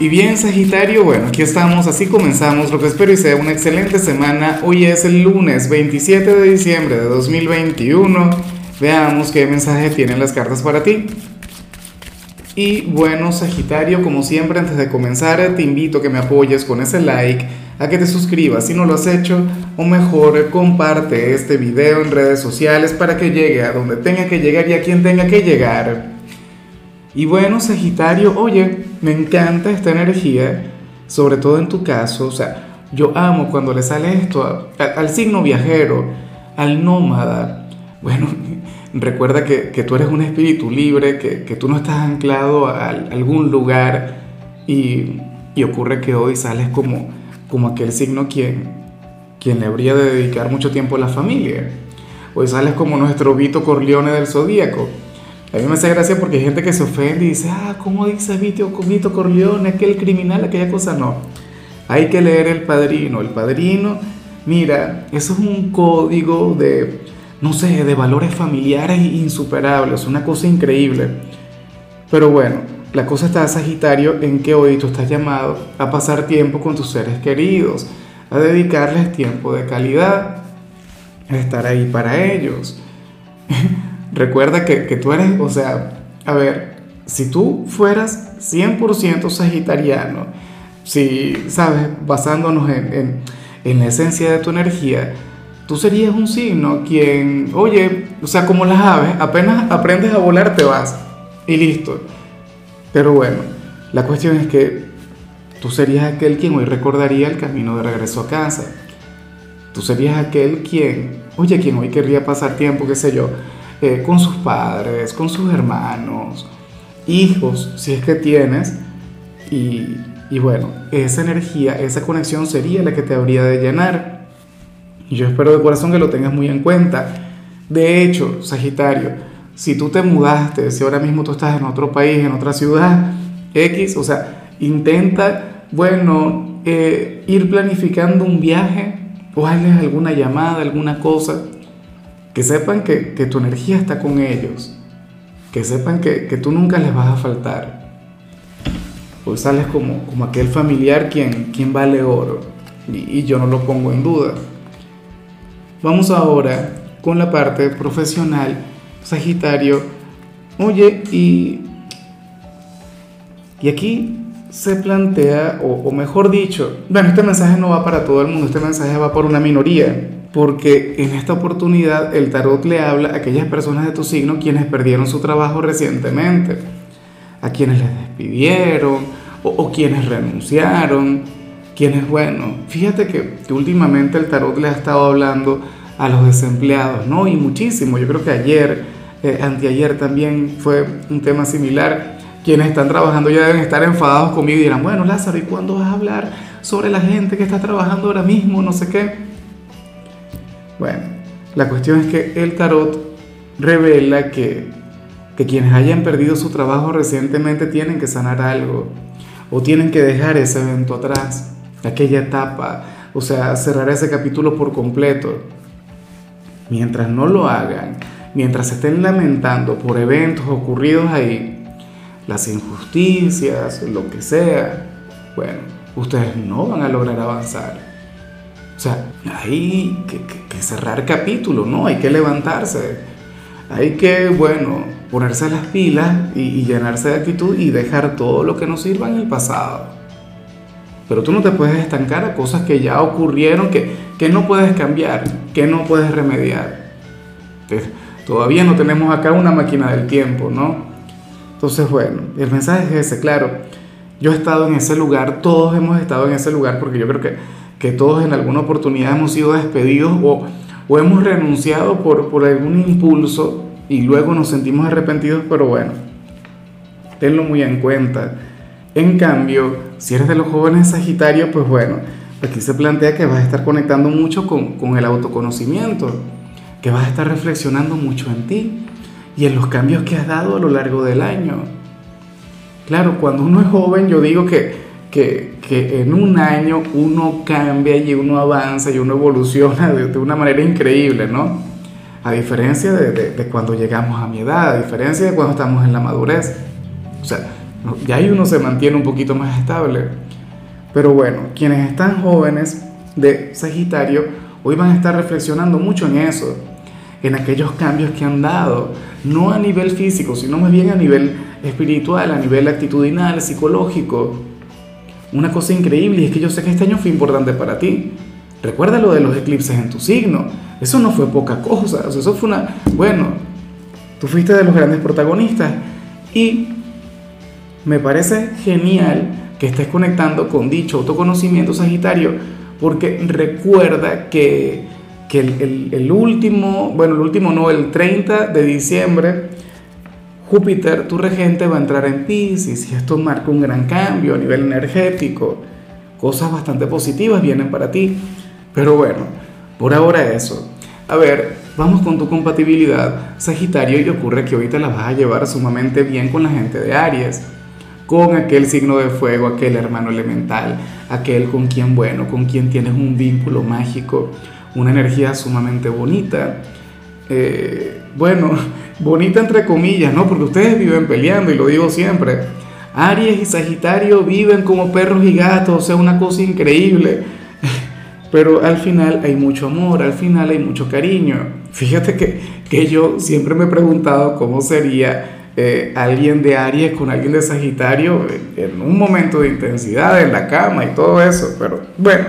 Y bien, Sagitario, bueno, aquí estamos, así comenzamos, lo que espero y sea una excelente semana. Hoy es el lunes 27 de diciembre de 2021. Veamos qué mensaje tienen las cartas para ti. Y bueno, Sagitario, como siempre, antes de comenzar, te invito a que me apoyes con ese like, a que te suscribas si no lo has hecho, o mejor, comparte este video en redes sociales para que llegue a donde tenga que llegar y a quien tenga que llegar. Y bueno, Sagitario, oye, me encanta esta energía, sobre todo en tu caso, o sea, yo amo cuando le sale esto al signo viajero, al nómada. Bueno, recuerda que, tú eres un espíritu libre, que, tú no estás anclado a, algún lugar y, ocurre que hoy sales como, como aquel signo quien, quien le habría de dedicar mucho tiempo a la familia. Hoy sales como nuestro Vito Corleone del Zodíaco a mí me hace gracia porque hay gente que se ofende y dice, ah, ¿cómo dice Vito, Vito Corleone, aquel criminal, aquella cosa? No. Hay que leer El Padrino. El Padrino, mira, eso es un código de, no sé, de valores familiares insuperables, una cosa increíble. Pero bueno, la cosa está, Sagitario, en que hoy tú estás llamado a pasar tiempo con tus seres queridos, a dedicarles tiempo de calidad, a estar ahí para ellos. Recuerda que, tú eres, o sea, a ver, si tú fueras 100% sagitariano, si, sabes, basándonos en, en, la esencia de tu energía, tú serías un signo quien, oye, o sea, como las aves, apenas aprendes a volar te vas y listo. Pero bueno, la cuestión es que tú serías aquel quien hoy recordaría el camino de regreso a casa. Tú serías aquel quien, oye, quien hoy querría pasar tiempo, qué sé yo, eh, con sus padres, con sus hermanos, hijos, si es que tienes. Y, bueno, esa energía, esa conexión sería la que te habría de llenar. Y yo espero de corazón que lo tengas muy en cuenta. De hecho, Sagitario, si tú te mudaste, si ahora mismo tú estás en otro país, en otra ciudad, X, o sea, intenta, bueno, eh, ir planificando un viaje o hazles alguna llamada, alguna cosa que sepan que, tu energía está con ellos, que sepan que, tú nunca les vas a faltar. Hoy sales como, como aquel familiar quien, quien vale oro y, y yo no lo pongo en duda. Vamos ahora con la parte profesional, Sagitario. Oye, y, y aquí se plantea, o, o, mejor dicho, bueno, este mensaje no va para todo el mundo, este mensaje va por una minoría porque en esta oportunidad el tarot le habla a aquellas personas de tu signo quienes perdieron su trabajo recientemente, a quienes les despidieron o, quienes renunciaron, quienes, bueno, fíjate que, últimamente el tarot le ha estado hablando a los desempleados, ¿no? Y muchísimo, yo creo que ayer, eh, anteayer también fue un tema similar. Quienes están trabajando ya deben estar enfadados conmigo y dirán, bueno, Lázaro, ¿y cuándo vas a hablar sobre la gente que está trabajando ahora mismo? No sé qué. Bueno, la cuestión es que el tarot revela que, que quienes hayan perdido su trabajo recientemente tienen que sanar algo o tienen que dejar ese evento atrás, aquella etapa, o sea, cerrar ese capítulo por completo. Mientras no lo hagan, mientras se estén lamentando por eventos ocurridos ahí, las injusticias, lo que sea, bueno, ustedes no van a lograr avanzar. O sea, hay que, cerrar capítulo, ¿no? Hay que levantarse. Hay que, bueno, ponerse las pilas y, llenarse de actitud y dejar todo lo que nos sirva en el pasado. Pero tú no te puedes estancar a cosas que ya ocurrieron, que, que no puedes cambiar, que no puedes remediar. todavía no tenemos acá una máquina del tiempo, ¿no? Entonces, bueno, el mensaje es ese, claro. Yo he estado en ese lugar, todos hemos estado en ese lugar porque yo creo que que todos en alguna oportunidad hemos sido despedidos o, o hemos renunciado por, por algún impulso y luego nos sentimos arrepentidos, pero bueno, tenlo muy en cuenta. En cambio, si eres de los jóvenes Sagitario, pues bueno, aquí se plantea que vas a estar conectando mucho con, con el autoconocimiento, que vas a estar reflexionando mucho en ti y en los cambios que has dado a lo largo del año. Claro, cuando uno es joven, yo digo que que, que, en un año uno cambia y uno avanza y uno evoluciona de, de una manera increíble, ¿no? A diferencia de, de, cuando llegamos a mi edad, a diferencia de cuando estamos en la madurez. O sea, ya ahí uno se mantiene un poquito más estable. Pero bueno, quienes están jóvenes de Sagitario, hoy van a estar reflexionando mucho en eso, en aquellos cambios que han dado, no a nivel físico, sino más bien a nivel espiritual, a nivel actitudinal, psicológico. Una cosa increíble y es que yo sé que este año fue importante para ti. Recuerda lo de los eclipses en tu signo. Eso no fue poca cosa. Eso fue una... Bueno, tú fuiste de los grandes protagonistas. Y me parece genial que estés conectando con dicho autoconocimiento Sagitario, porque recuerda que, que el, el, último, bueno, el último no, el 30 de diciembre, Júpiter, tu regente, va a entrar en Pisces y esto marca un gran cambio a nivel energético. Cosas bastante positivas vienen para ti. Pero bueno, por ahora eso. A ver, vamos con tu compatibilidad, Sagitario, y ocurre que ahorita la vas a llevar sumamente bien con la gente de Aries con aquel signo de fuego, aquel hermano elemental, aquel con quien, bueno, con quien tienes un vínculo mágico, una energía sumamente bonita. Eh, bueno, bonita entre comillas, ¿no? Porque ustedes viven peleando y lo digo siempre. Aries y Sagitario viven como perros y gatos, o sea, una cosa increíble. Pero al final hay mucho amor, al final hay mucho cariño. Fíjate que, que yo siempre me he preguntado cómo sería eh, alguien de Aries con alguien de Sagitario en un momento de intensidad en la cama y todo eso. Pero bueno,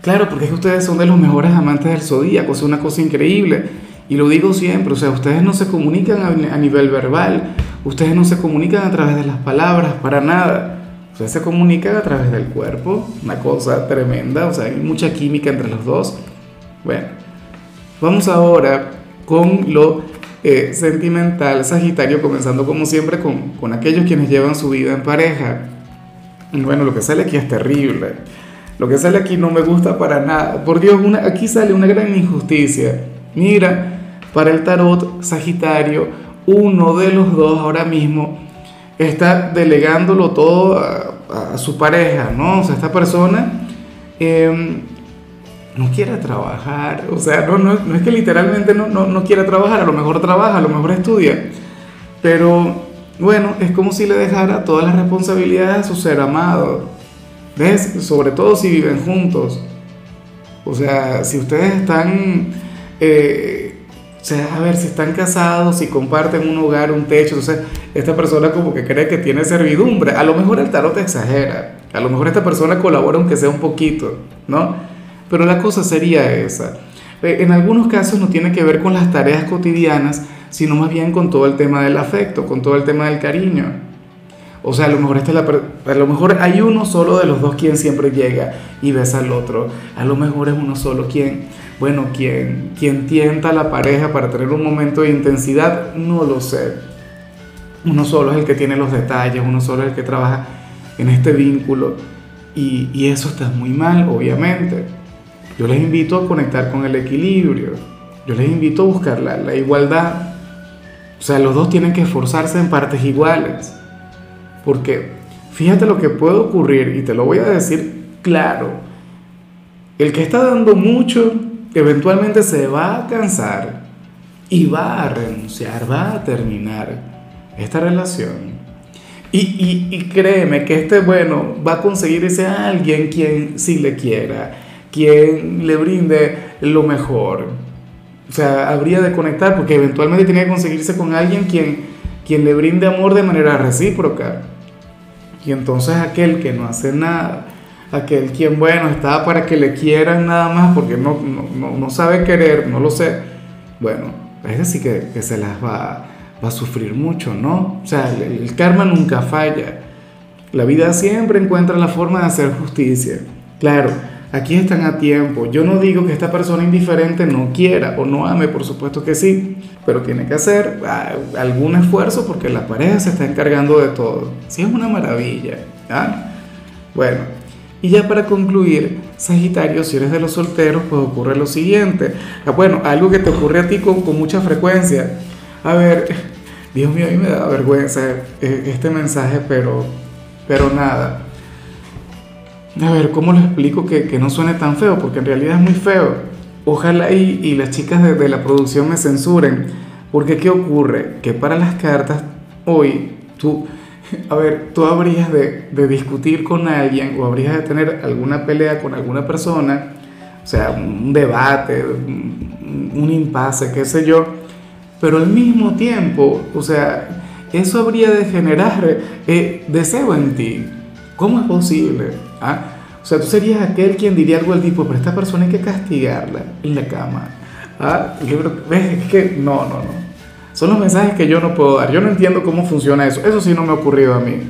claro, porque es que ustedes son de los mejores amantes del zodíaco, es una cosa increíble. Y lo digo siempre, o sea, ustedes no se comunican a, nivel verbal, ustedes no se comunican a través de las palabras, para nada. Ustedes se comunican a través del cuerpo, una cosa tremenda, o sea, hay mucha química entre los dos. Bueno, vamos ahora con lo eh, sentimental, Sagitario, comenzando como siempre con, con aquellos quienes llevan su vida en pareja. Bueno, lo que sale aquí es terrible. Lo que sale aquí no me gusta para nada. Por Dios, una, aquí sale una gran injusticia. Mira, para el tarot Sagitario, uno de los dos ahora mismo está delegándolo todo a, su pareja, ¿no? O sea, esta persona eh, no quiere trabajar, o sea, no, es que literalmente no, no, no quiera trabajar, a lo mejor trabaja, a lo mejor estudia, pero bueno, es como si le dejara todas las responsabilidades a su ser amado, ¿ves? Sobre todo si viven juntos, o sea, si ustedes están, eh, sea, a ver, si están casados, si comparten un hogar, un techo, entonces esta persona como que cree que tiene servidumbre, a lo mejor el tarot exagera, a lo mejor esta persona colabora aunque sea un poquito, ¿no? Pero la cosa sería esa. Eh, en algunos casos no tiene que ver con las tareas cotidianas, sino más bien con todo el tema del afecto, con todo el tema del cariño. O sea, a lo mejor, la, a lo mejor hay uno solo de los dos quien siempre llega y besa al otro. A lo mejor es uno solo quien, bueno, quien, quien tienta a la pareja para tener un momento de intensidad, no lo sé. Uno solo es el que tiene los detalles, uno solo es el que trabaja en este vínculo. Y, y eso está muy mal, obviamente. Yo les invito a conectar con el equilibrio. Yo les invito a buscar la, igualdad. O sea, los dos tienen que esforzarse en partes iguales. Porque fíjate lo que puede ocurrir, y te lo voy a decir claro. El que está dando mucho, eventualmente se va a cansar y va a renunciar, va a terminar esta relación. Y, y, créeme que este, bueno, va a conseguir ese alguien quien sí le quiera, quien le brinde lo mejor. O sea, habría de conectar porque eventualmente tiene que conseguirse con alguien quien, quien le brinde amor de manera recíproca. Y entonces aquel que no hace nada, aquel quien, bueno, está para que le quieran nada más porque no, no, sabe querer, no lo sé, bueno, es decir que, que se las va, va, a sufrir mucho, ¿no? O sea, el, el karma nunca falla. La vida siempre encuentra la forma de hacer justicia. Claro, Aquí están a tiempo. Yo no digo que esta persona indiferente no quiera o no ame, por supuesto que sí, pero tiene que hacer ah, algún esfuerzo porque la pareja se está encargando de todo. Sí, es una maravilla. ¿ah? Bueno, y ya para concluir, Sagitario, si eres de los solteros, pues ocurre lo siguiente. Ah, bueno, algo que te ocurre a ti con, con mucha frecuencia. A ver, Dios mío, a mí me da vergüenza eh, este mensaje, pero, pero nada a ver, ¿cómo lo explico que, no suene tan feo? Porque en realidad es muy feo. Ojalá y, y las chicas de, la producción me censuren. Porque ¿qué ocurre? Que para las cartas, hoy, tú, A ver, tú habrías de, de, discutir con alguien o habrías de tener alguna pelea con alguna persona, o sea, un debate, un, un impasse, qué sé yo, pero al mismo tiempo, o sea, eso habría de generar eh, deseo en ti. ¿Cómo es posible? ¿Ah? O sea, tú serías aquel quien diría algo al tipo, pero esta persona hay que castigarla en la cama. ¿Ah? Es que no, no, no. Son los mensajes que yo no puedo dar. Yo no entiendo cómo funciona eso. Eso sí no me ha ocurrido a mí.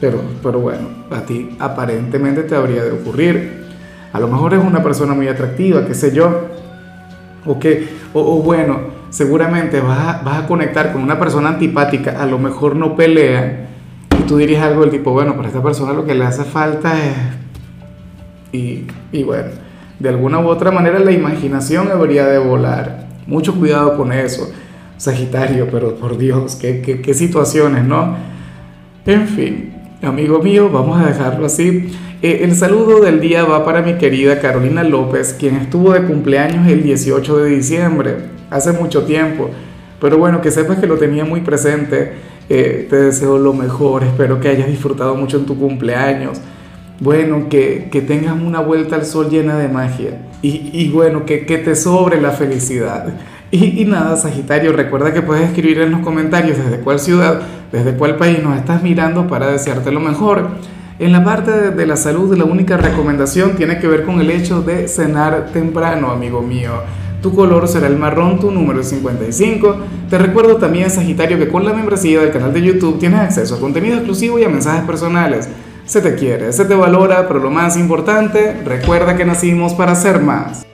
Pero, pero bueno, a ti aparentemente te habría de ocurrir. A lo mejor es una persona muy atractiva, qué sé yo. O que, o, o bueno, seguramente vas a, vas a conectar con una persona antipática, a lo mejor no pelea, y tú dirías algo del tipo, bueno, para esta persona lo que le hace falta es... Y, y bueno, de alguna u otra manera la imaginación debería de volar. Mucho cuidado con eso, Sagitario, pero por Dios, qué, qué, qué situaciones, ¿no? En fin, amigo mío, vamos a dejarlo así. Eh, el saludo del día va para mi querida Carolina López, quien estuvo de cumpleaños el 18 de diciembre, hace mucho tiempo. Pero bueno, que sepas que lo tenía muy presente. Eh, te deseo lo mejor, espero que hayas disfrutado mucho en tu cumpleaños. Bueno, que, que tengas una vuelta al sol llena de magia. Y, y bueno, que, que, te sobre la felicidad. Y, y nada, Sagitario, recuerda que puedes escribir en los comentarios desde cuál ciudad, desde cuál país nos estás mirando para desearte lo mejor. En la parte de, de, la salud, la única recomendación tiene que ver con el hecho de cenar temprano, amigo mío. Tu color será el marrón, tu número es 55. Te recuerdo también, Sagitario, que con la membresía del canal de YouTube tienes acceso a contenido exclusivo y a mensajes personales. Se te quiere, se te valora, pero lo más importante, recuerda que nacimos para ser más.